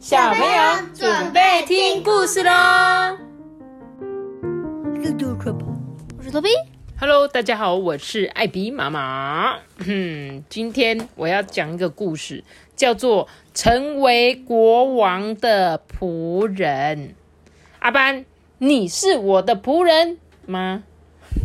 小朋友准备听故事喽！我是托比。Hello，大家好，我是艾比妈妈。嗯，今天我要讲一个故事，叫做《成为国王的仆人》。阿班，你是我的仆人吗？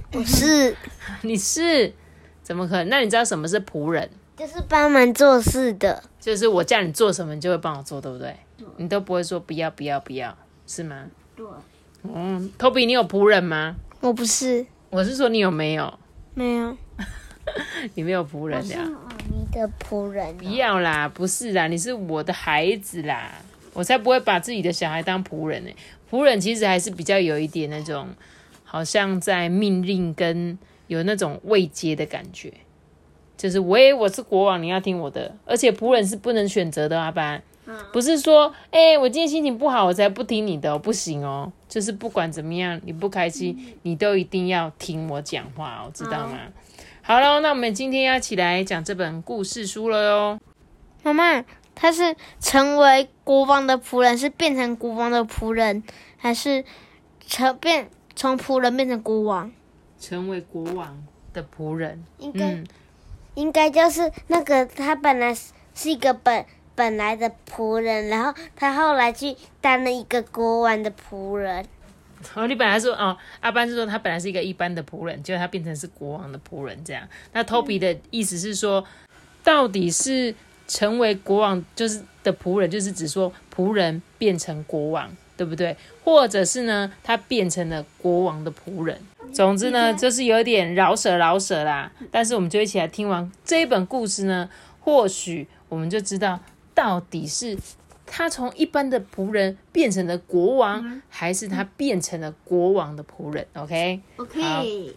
不是，你是？怎么可能？那你知道什么是仆人？就是帮忙做事的。就是我叫你做什么，你就会帮我做，对不对？你都不会说不要不要不要，是吗？对。嗯，Toby，你有仆人吗？我不是，我是说你有没有？没有。你没有仆人是呀？你的仆人、不要啦，不是啦，你是我的孩子啦，我才不会把自己的小孩当仆人呢、仆人其实还是比较有一点那种，好像在命令跟有那种未接的感觉，就是喂，我是国王，你要听我的，而且仆人是不能选择的阿，班。不是说，哎、我今天心情不好，我才不听你的、哦，不行哦。就是不管怎么样，你不开心，你都一定要听我讲话哦，知道吗？好了，那我们今天要起来讲这本故事书了哟。妈妈，他是成为国王的仆人，是变成国王的仆人，还是成变从仆人变成国王？成为国王的仆人，应该、嗯，应该就是那个他本来是是一个本本来的仆人，然后他后来去当了一个国王的仆人。哦，你本来说哦，阿班是说他本来是一个一般的仆人，结果他变成是国王的仆人这样。那 Toby 的意思是说，到底是成为国王就是的仆人，就是指说仆人变成国王，对不对？或者是呢，他变成了国王的仆人。总之呢，就是有点饶舌饶舌啦。但是我们就一起来听完这一本故事呢，或许我们就知道到底是他从一般的仆人变成了国王，还是他变成了国王的仆人？OK，好 OK，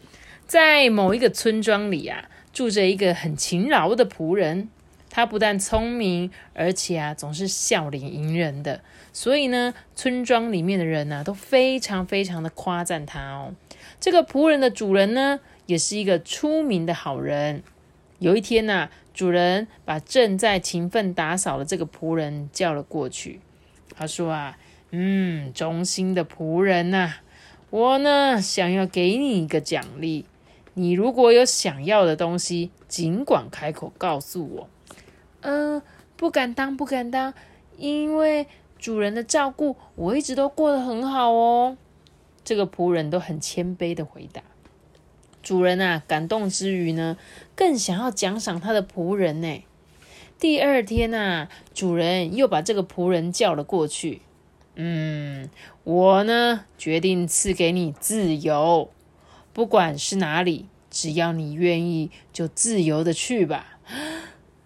在某一个村庄里啊，住着一个很勤劳的仆人。他不但聪明，而且啊总是笑脸迎人的，所以呢，村庄里面的人呢、都非常非常的夸赞他哦。这个仆人的主人呢，也是一个出名的好人。有一天呐、主人把正在勤奋打扫的这个仆人叫了过去。他说啊，嗯，忠心的仆人呐、我呢想要给你一个奖励。你如果有想要的东西，尽管开口告诉我。嗯、不敢当，不敢当，因为主人的照顾，我一直都过得很好哦。这个仆人都很谦卑的回答。主人啊，感动之余呢，更想要奖赏他的仆人呢。第二天啊，主人又把这个仆人叫了过去。嗯，我呢决定赐给你自由，不管是哪里，只要你愿意，就自由的去吧。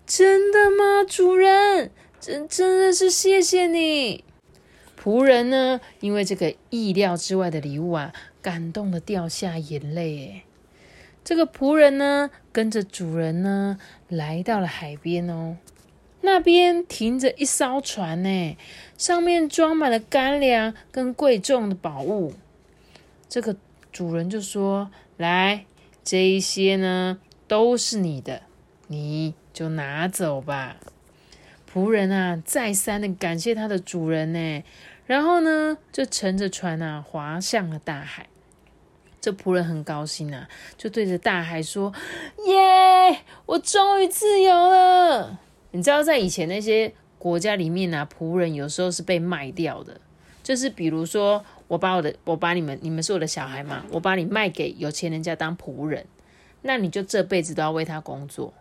真的吗，主人？真真的是谢谢你。仆人呢，因为这个意料之外的礼物啊，感动的掉下眼泪。这个仆人呢，跟着主人呢，来到了海边哦。那边停着一艘船呢，上面装满了干粮跟贵重的宝物。这个主人就说：“来，这一些呢都是你的，你就拿走吧。”仆人啊，再三的感谢他的主人呢，然后呢，就乘着船啊，划向了大海。这仆人很高兴啊，就对着大海说：“耶，我终于自由了！”你知道，在以前那些国家里面啊，仆人有时候是被卖掉的，就是比如说，我把我的，我把你们，你们是我的小孩嘛，我把你卖给有钱人家当仆人，那你就这辈子都要为他工作，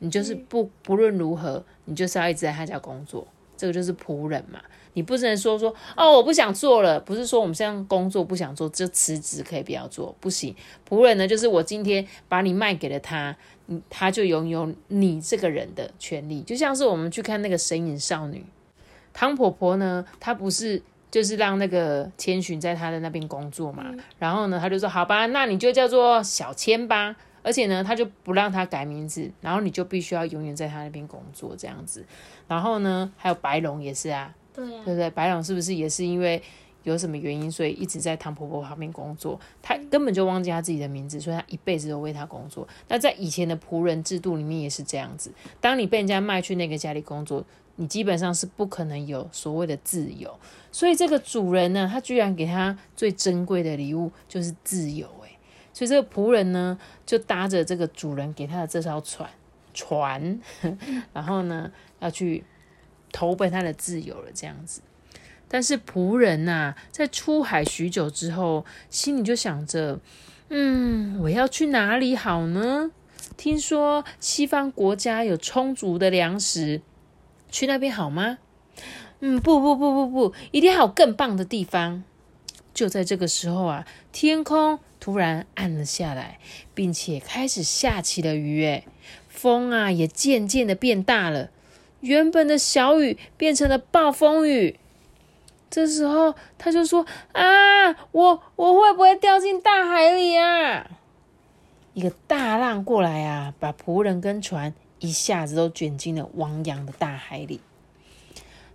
你就是不不论如何，你就是要一直在他家工作，这个就是仆人嘛。你不能说说哦，我不想做了，不是说我们现在工作不想做就辞职可以不要做，不行。仆人呢，就是我今天把你卖给了他，他就拥有你这个人的权利，就像是我们去看那个《神隐少女》，汤婆婆呢，她不是就是让那个千寻在她的那边工作嘛，然后呢，她就说好吧，那你就叫做小千吧。而且呢，他就不让他改名字，然后你就必须要永远在他那边工作这样子。然后呢，还有白龙也是啊，对不对？白龙是不是也是因为有什么原因，所以一直在唐婆婆旁边工作。他根本就忘记他自己的名字，所以他一辈子都为他工作。那在以前的仆人制度里面也是这样子，当你被人家卖去那个家里工作，你基本上是不可能有所谓的自由。所以这个主人呢，他居然给他最珍贵的礼物就是自由，诶，所以这个仆人呢，就搭着这个主人给他的这艘船，船，然后呢，要去投奔他的自由了，这样子。但是仆人呐，在出海许久之后，心里就想着，嗯，我要去哪里好呢？听说西方国家有充足的粮食，去那边好吗？嗯，不不不不不，一定还有更棒的地方。就在这个时候啊，天空突然暗了下来，并且开始下起了雨。诶，风啊也渐渐的变大了，原本的小雨变成了暴风雨。这时候他就说：“啊，我我会不会掉进大海里啊？”一个大浪过来啊，把仆人跟船一下子都卷进了汪洋的大海里。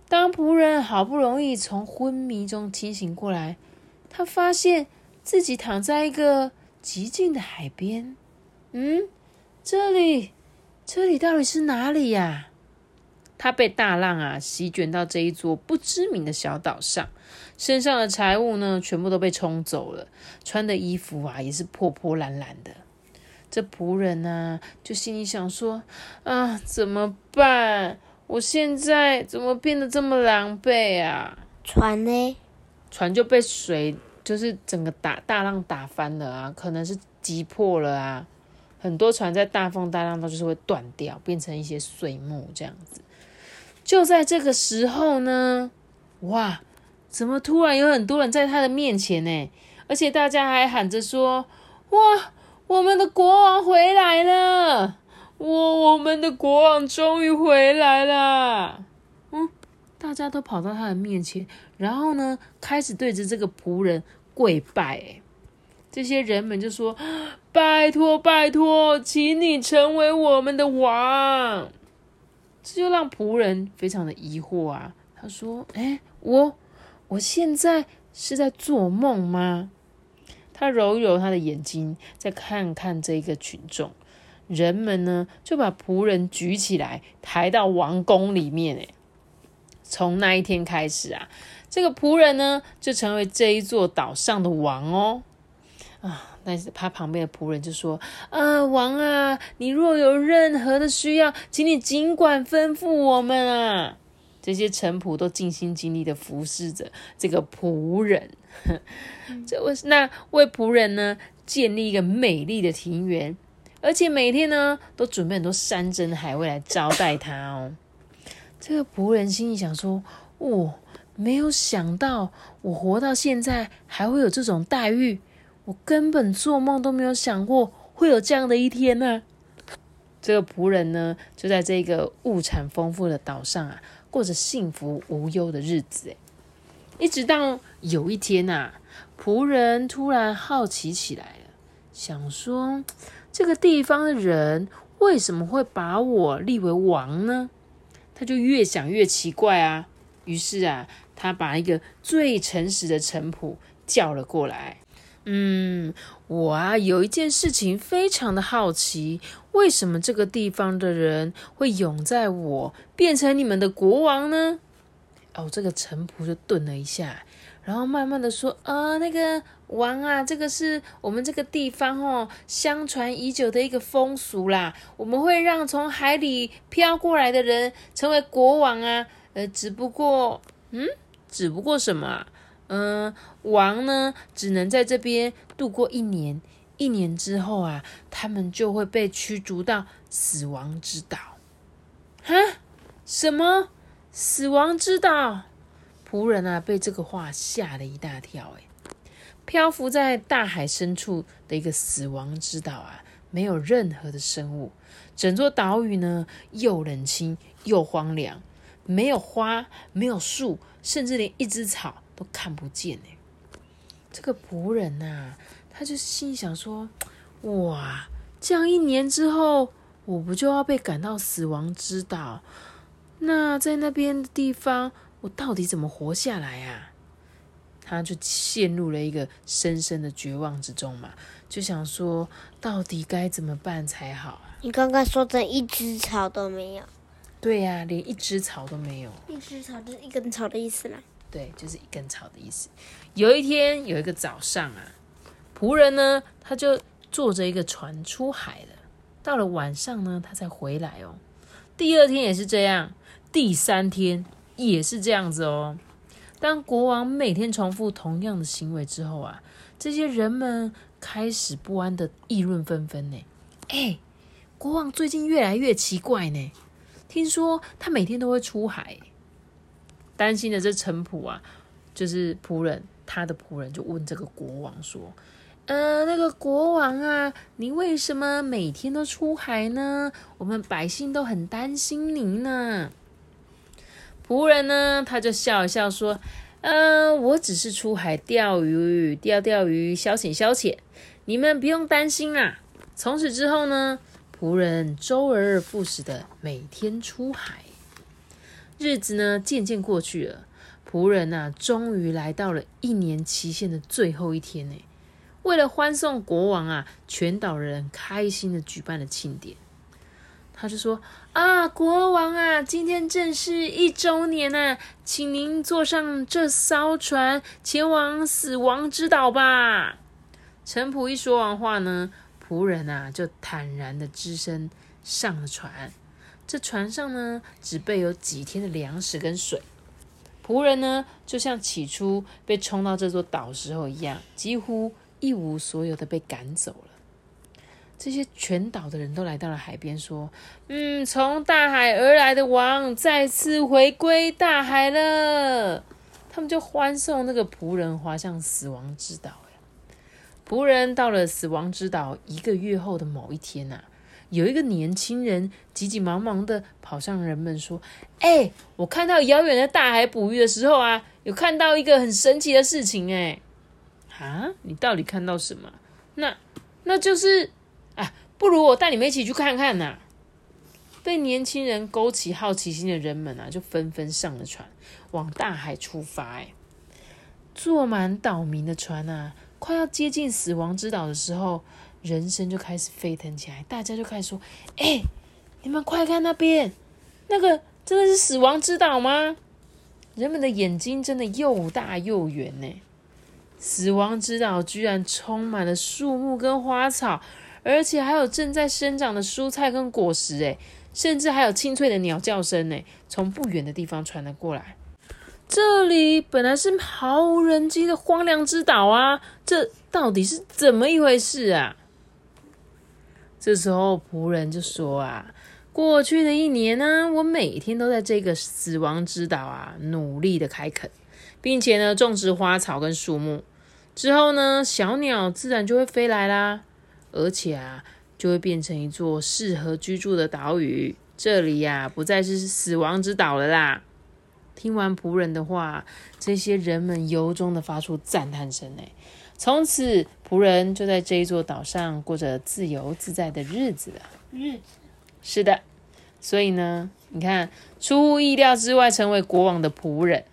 当仆人好不容易从昏迷中清醒过来，他发现自己躺在一个极静的海边。嗯，这里，这里到底是哪里呀？他被大浪啊席卷到这一座不知名的小岛上，身上的财物呢全部都被冲走了，穿的衣服啊也是破破烂烂的。这仆人呢就心里想说：啊，怎么办？我现在怎么变得这么狼狈啊？船呢？船就被水，就是整个打大浪打翻了啊，可能是击破了啊。很多船在大风大浪中就是会断掉，变成一些碎木这样子。就在这个时候呢，哇，怎么突然有很多人在他的面前呢？而且大家还喊着说：“哇，我们的国王回来了！”我我们的国王终于回来了，嗯，大家都跑到他的面前，然后呢，开始对着这个仆人跪拜。这些人们就说：“拜托，拜托，请你成为我们的王。”这就让仆人非常的疑惑啊。他说：“哎，我我现在是在做梦吗？”他揉一揉他的眼睛，再看看这个群众。人们呢就把仆人举起来，抬到王宫里面。诶，从那一天开始啊，这个仆人呢就成为这一座岛上的王哦。啊，但是他旁边的仆人就说：“啊，王啊，你若有任何的需要，请你尽管吩咐我们啊。”这些臣仆都尽心尽力的服侍着这个仆人。这为那为仆人呢建立一个美丽的庭园。而且每天呢，都准备很多山珍海味来招待他哦。这个仆人心里想说：“哦，没有想到我活到现在还会有这种待遇，我根本做梦都没有想过会有这样的一天呢。”这个仆人呢，就在这个物产丰富的岛上啊，过着幸福无忧的日子。哎，一直到有一天啊，仆人突然好奇起来了，想说。这个地方的人为什么会把我立为王呢？他就越想越奇怪啊。于是啊，他把一个最诚实的臣仆叫了过来。嗯，我啊有一件事情非常的好奇，为什么这个地方的人会拥在我变成你们的国王呢？哦，这个臣仆就顿了一下。然后慢慢的说，呃，那个王啊，这个是我们这个地方哦，相传已久的一个风俗啦。我们会让从海里飘过来的人成为国王啊。呃，只不过，嗯，只不过什么啊？嗯，王呢，只能在这边度过一年，一年之后啊，他们就会被驱逐到死亡之岛。哈？什么？死亡之岛？仆人啊，被这个话吓了一大跳。哎，漂浮在大海深处的一个死亡之岛啊，没有任何的生物，整座岛屿呢又冷清又荒凉，没有花，没有树，甚至连一只草都看不见。呢，这个仆人呐，他就心想说：哇，这样一年之后，我不就要被赶到死亡之岛？那在那边的地方。我到底怎么活下来啊？他就陷入了一个深深的绝望之中嘛，就想说到底该怎么办才好啊？你刚刚说的一只草都没有，对呀、连一只草都没有。一只草就是一根草的意思啦。对，就是一根草的意思。有一天，有一个早上啊，仆人呢，他就坐着一个船出海了。到了晚上呢，他才回来哦。第二天也是这样，第三天也是这样子哦。当国王每天重复同样的行为之后啊，这些人们开始不安的议论纷纷呢。哎，国王最近越来越奇怪呢。听说他每天都会出海。担心的这臣仆啊，就是仆人，他的仆人就问这个国王说：“呃，那个国王啊，你为什么每天都出海呢？我们百姓都很担心您呢。”仆人呢，他就笑一笑说：“呃，我只是出海钓鱼，钓钓鱼，消遣消遣，你们不用担心啦。”从此之后呢，仆人周而复始的每天出海。日子呢渐渐过去了，仆人呐、终于来到了一年期限的最后一天呢。为了欢送国王啊，全岛人开心的举办了庆典。他就说：“啊，国王啊，今天正是一周年呐、请您坐上这艘船，前往死亡之岛吧。”陈仆一说完话呢，仆人啊就坦然的只身上了船。这船上呢，只备有几天的粮食跟水。仆人呢，就像起初被冲到这座岛时候一样，几乎一无所有的被赶走了。这些全岛的人都来到了海边，说：“嗯，从大海而来的王再次回归大海了。”他们就欢送那个仆人滑向死亡之岛。仆人到了死亡之岛一个月后的某一天呐、有一个年轻人急急忙忙的跑向人们说：“哎、我看到遥远的大海捕鱼的时候啊，有看到一个很神奇的事情哎、啊，你到底看到什么？那那就是啊，不如我带你们一起去看看呐、被年轻人勾起好奇心的人们啊，就纷纷上了船，往大海出发。哎，坐满岛民的船啊，快要接近死亡之岛的时候。人声就开始沸腾起来，大家就开始说：“哎、你们快看那边，那个真的是死亡之岛吗？”人们的眼睛真的又大又圆呢。死亡之岛居然充满了树木跟花草，而且还有正在生长的蔬菜跟果实，哎，甚至还有清脆的鸟叫声呢，从不远的地方传了过来。这里本来是毫无人迹的荒凉之岛啊，这到底是怎么一回事啊？这时候仆人就说啊，过去的一年呢，我每天都在这个死亡之岛啊，努力的开垦，并且呢种植花草跟树木。之后呢，小鸟自然就会飞来啦，而且啊，就会变成一座适合居住的岛屿。这里呀、不再是死亡之岛了啦。听完仆人的话，这些人们由衷的发出赞叹声诶。从此，仆人就在这一座岛上过着自由自在的日子了。日子是的，所以呢，你看，出乎意料之外，成为国王的仆人，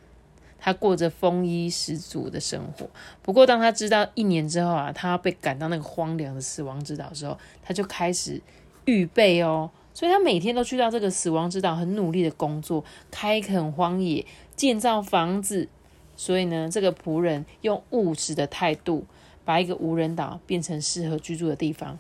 他过着丰衣十足的生活。不过，当他知道一年之后啊，他要被赶到那个荒凉的死亡之岛的时候，他就开始预备哦。所以他每天都去到这个死亡之岛，很努力的工作，开垦荒野，建造房子。所以呢，这个仆人用务实的态度，把一个无人岛变成适合居住的地方。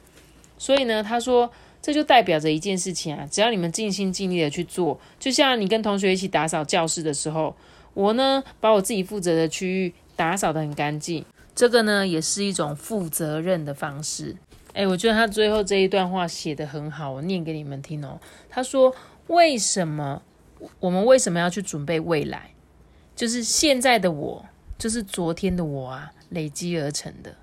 所以呢，他说，这就代表着一件事情啊，只要你们尽心尽力的去做，就像你跟同学一起打扫教室的时候，我呢把我自己负责的区域打扫得很干净，这个呢也是一种负责任的方式。哎，我觉得他最后这一段话写得很好，我念给你们听哦。他说：“为什么我们为什么要去准备未来？就是现在的我，就是昨天的我啊，累积而成的。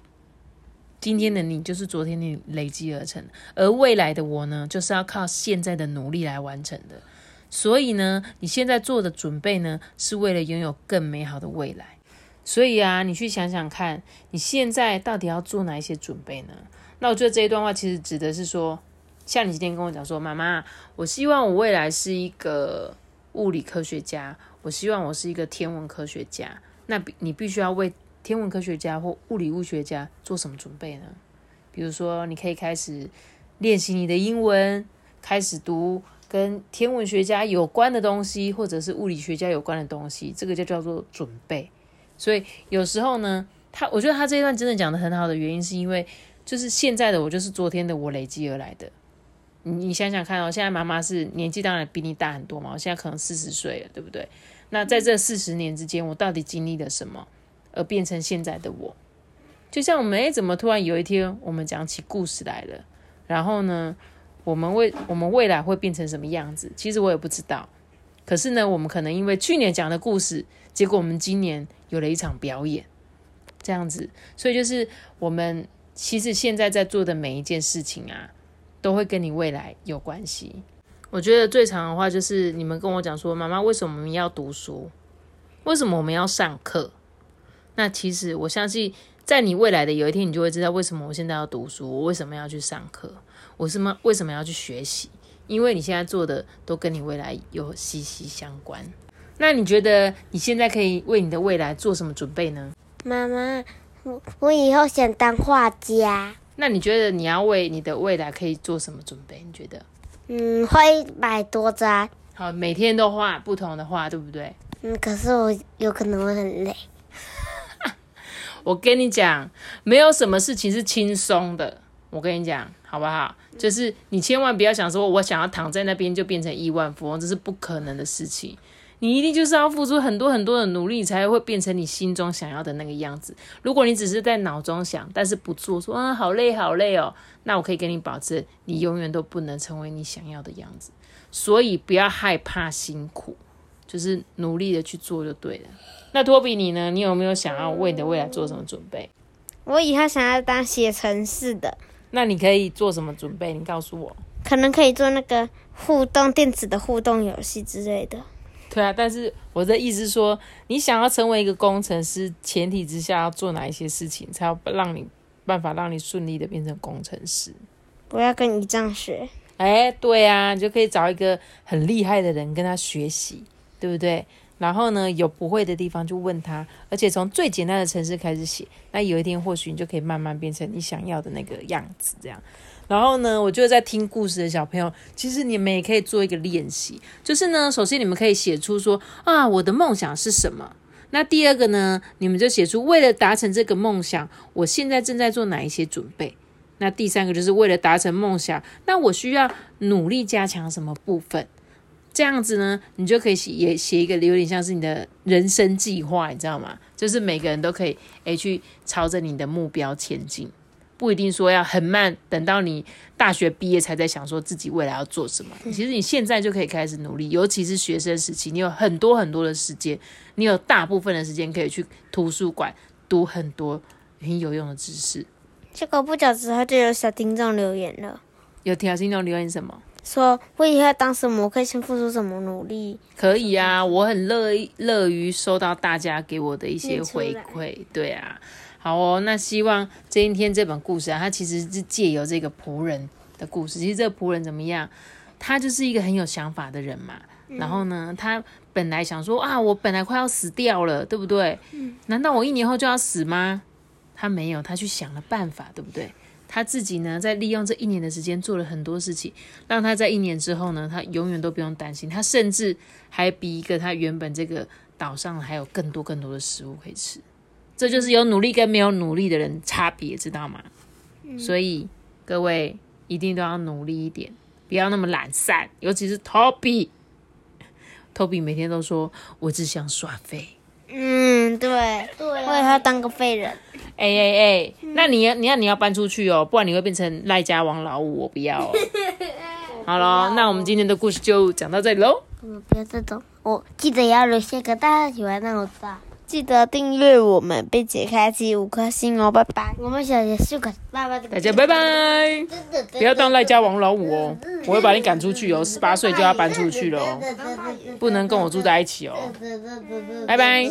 今天的你，就是昨天你累积而成，而未来的我呢，就是要靠现在的努力来完成的。所以呢，你现在做的准备呢，是为了拥有更美好的未来。所以啊，你去想想看，你现在到底要做哪一些准备呢？那我觉得这一段话其实指的是说，像你今天跟我讲说，妈妈，我希望我未来是一个物理科学家，我希望我是一个天文科学家。那你必须要为天文科学家或物理物学家做什么准备呢？比如说，你可以开始练习你的英文，开始读跟天文学家有关的东西，或者是物理学家有关的东西，这个就叫做准备。所以有时候呢，他我觉得他这一段真的讲的很好的原因，是因为就是现在的我就是昨天的我累积而来的。你你想想看哦，现在妈妈是年纪当然比你大很多嘛，我现在可能四十岁了，对不对？那在这四十年之间，我到底经历了什么，而变成现在的我？就像我们哎，怎么突然有一天我们讲起故事来了？然后呢，我们未我们未来会变成什么样子？其实我也不知道。可是呢，我们可能因为去年讲的故事，结果我们今年有了一场表演，这样子。所以就是我们其实现在在做的每一件事情啊，都会跟你未来有关系。我觉得最长的话就是你们跟我讲说，妈妈为什么我们要读书？为什么我们要上课？那其实我相信，在你未来的有一天，你就会知道为什么我现在要读书，我为什么要去上课，我什么为什么要去学习？因为你现在做的都跟你未来有息息相关。那你觉得你现在可以为你的未来做什么准备呢？妈妈，我我以后想当画家。那你觉得你要为你的未来可以做什么准备？你觉得？嗯，画一百多张。好，每天都画不同的画，对不对？嗯，可是我有可能会很累。我跟你讲，没有什么事情是轻松的。我跟你讲，好不好？就是你千万不要想说，我想要躺在那边就变成亿万富翁，这是不可能的事情。你一定就是要付出很多很多的努力，才会变成你心中想要的那个样子。如果你只是在脑中想，但是不做，说啊好累好累哦，那我可以给你保证，你永远都不能成为你想要的样子。所以不要害怕辛苦，就是努力的去做就对了。那托比你呢？你有没有想要为你的未来做什么准备？我以后想要当写程式的。那你可以做什么准备？你告诉我。可能可以做那个互动电子的互动游戏之类的。对啊，但是我的意思是说，你想要成为一个工程师，前提之下要做哪一些事情，才要让你办法让你顺利的变成工程师？我要跟你这样学。哎，对啊，你就可以找一个很厉害的人跟他学习，对不对？然后呢，有不会的地方就问他，而且从最简单的程式开始写。那有一天或许你就可以慢慢变成你想要的那个样子，这样。然后呢，我觉得在听故事的小朋友，其实你们也可以做一个练习，就是呢，首先你们可以写出说啊，我的梦想是什么？那第二个呢，你们就写出为了达成这个梦想，我现在正在做哪一些准备？那第三个就是为了达成梦想，那我需要努力加强什么部分？这样子呢，你就可以写也写一个有点像是你的人生计划，你知道吗？就是每个人都可以诶去朝着你的目标前进，不一定说要很慢，等到你大学毕业才在想说自己未来要做什么。其实你现在就可以开始努力，尤其是学生时期，你有很多很多的时间，你有大部分的时间可以去图书馆读很多很有用的知识。结果不久之后就有小听众留言了，有小听众留言什么？说我以后要当什么，我可以先付出什么努力？可以啊，我很乐意乐于收到大家给我的一些回馈。对啊，好哦，那希望今天这本故事啊，它其实是借由这个仆人的故事。其实这个仆人怎么样？他就是一个很有想法的人嘛。然后呢，他本来想说啊，我本来快要死掉了，对不对？嗯。难道我一年后就要死吗？他没有，他去想了办法，对不对？他自己呢，在利用这一年的时间做了很多事情，让他在一年之后呢，他永远都不用担心。他甚至还比一个他原本这个岛上还有更多更多的食物可以吃。这就是有努力跟没有努力的人差别，知道吗？所以各位一定都要努力一点，不要那么懒散。尤其是 Toby，Toby 每天都说：“我只想耍废。”嗯，对，对，我也要当个废人。哎哎哎，那你要你要你要搬出去哦，不然你会变成赖家王老五，我不要。好了，那我们今天的故事就讲到这里喽。不要这种，我记得要留下个大喜欢那种大，记得订阅我们，并且开启五颗星哦，拜拜。我们小杰是个，拜拜。大家拜拜。不要当赖家王老五哦，我会把你赶出去哦，十八岁就要搬出去了哦，不能跟我住在一起哦。拜拜。